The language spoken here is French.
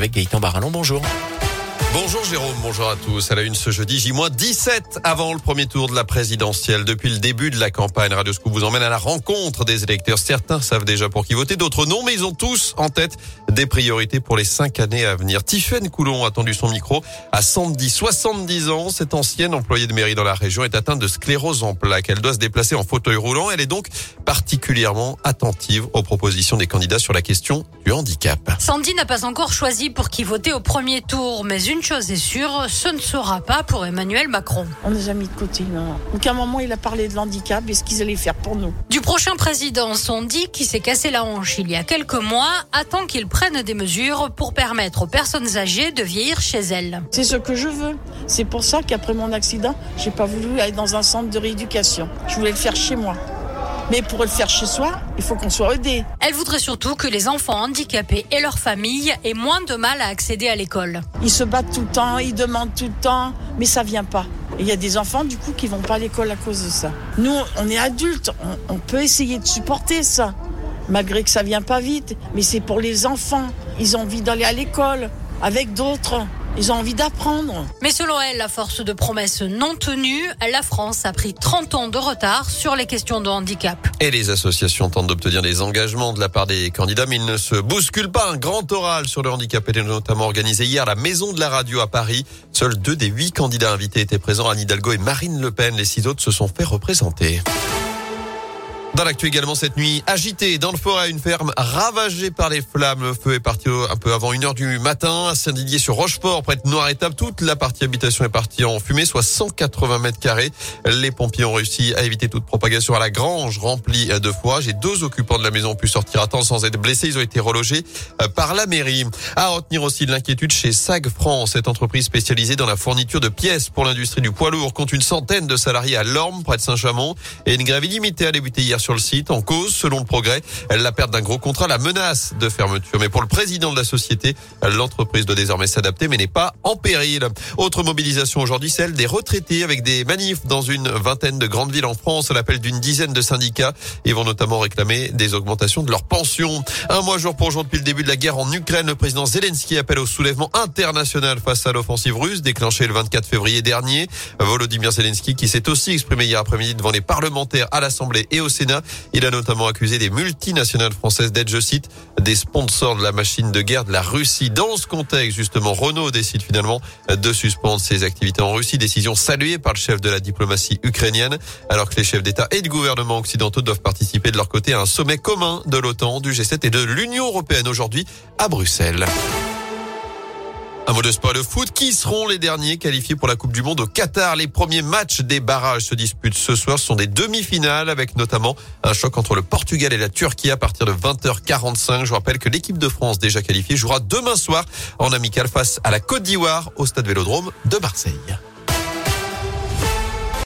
Avec Gaëtan Barallon, bonjour. Bonjour Jérôme, bonjour à tous. À la une ce jeudi, J-17 avant le premier tour de la présidentielle. Depuis le début de la campagne, Radio Scoop vous emmène à la rencontre des électeurs. Certains savent déjà pour qui voter, d'autres non, mais ils ont tous en tête des priorités pour les cinq années à venir. Tiffaine Coulon a tendu son micro à 110, 70 ans. Cette ancienne employée de mairie dans la région est atteinte de sclérose en plaques. Elle doit se déplacer en fauteuil roulant. Elle est donc particulièrement attentive aux propositions des candidats sur la question du handicap. Sandy n'a pas encore choisi pour qui voter au premier tour, mais une chose est sûre, ce ne sera pas pour Emmanuel Macron. On les a mis de côté, non. Aucun moment il a parlé de l'handicap et ce qu'ils allaient faire pour nous. Du prochain président, Sandy, qui s'est cassé la hanche il y a quelques mois, attend qu'il prenne des mesures pour permettre aux personnes âgées de vieillir chez elles. C'est ce que je veux. C'est pour ça qu'après mon accident, j'ai pas voulu aller dans un centre de rééducation. Je voulais le faire chez moi. Mais pour le faire chez soi, il faut qu'on soit aidé. Elle voudrait surtout que les enfants handicapés et leurs familles aient moins de mal à accéder à l'école. Ils se battent tout le temps, ils demandent tout le temps, mais ça vient pas. Il y a des enfants du coup qui vont pas à l'école à cause de ça. Nous, on est adultes, on, on peut essayer de supporter ça, malgré que ça vient pas vite. Mais c'est pour les enfants. Ils ont envie d'aller à l'école avec d'autres. Ils ont envie d'apprendre. Mais selon elle, la force de promesses non tenues, la France a pris 30 ans de retard sur les questions de handicap. Et les associations tentent d'obtenir des engagements de la part des candidats, mais ils ne se bousculent pas. Un grand oral sur le handicap était notamment organisé hier à la Maison de la Radio à Paris. Seuls deux des huit candidats invités étaient présents, Anne Hidalgo et Marine Le Pen. Les six autres se sont fait représenter. Dans l'actu également cette nuit agitée dans le forêt, une ferme ravagée par les flammes. Le feu est parti un peu avant une heure du matin à Saint-Didier sur Rochefort, près de Noir-Étape. Toute la partie habitation est partie en fumée, soit 180 mètres carrés. Les pompiers ont réussi à éviter toute propagation à la grange remplie de fourrage et deux occupants de la maison ont pu sortir à temps sans être blessés. Ils ont été relogés par la mairie. À retenir aussi de l'inquiétude chez SAG France, cette entreprise spécialisée dans la fourniture de pièces pour l'industrie du poids lourd compte une centaine de salariés à Lorme, près de Saint-Chamond et une grève illimitée a débuté hier sur le site. En cause, selon le progrès, la perte d'un gros contrat, la menace de fermeture. Mais pour le président de la société, l'entreprise doit désormais s'adapter, mais n'est pas en péril. Autre mobilisation aujourd'hui, celle des retraités avec des manifs dans une vingtaine de grandes villes en France à l'appel d'une dizaine de syndicats. Ils vont notamment réclamer des augmentations de leurs pensions. Un mois jour pour jour depuis le début de la guerre en Ukraine, le président Zelensky appelle au soulèvement international face à l'offensive russe déclenchée le 24 février dernier. Volodymyr Zelensky qui s'est aussi exprimé hier après-midi devant les parlementaires à l'Assemblée et au Il a notamment accusé des multinationales françaises d'être, je cite, des sponsors de la machine de guerre de la Russie. Dans ce contexte, justement, Renault décide finalement de suspendre ses activités en Russie. Décision saluée par le chef de la diplomatie ukrainienne, alors que les chefs d'État et de gouvernement occidentaux doivent participer de leur côté à un sommet commun de l'OTAN, du G7 et de l'Union européenne aujourd'hui à Bruxelles. Un mot de sport de foot. Qui seront les derniers qualifiés pour la Coupe du Monde au Qatar? Les premiers matchs des barrages se disputent ce soir. Ce sont des demi-finales avec notamment un choc entre le Portugal et la Turquie à partir de 20h45. Je rappelle que l'équipe de France déjà qualifiée jouera demain soir en amical face à la Côte d'Ivoire au stade Vélodrome de Marseille.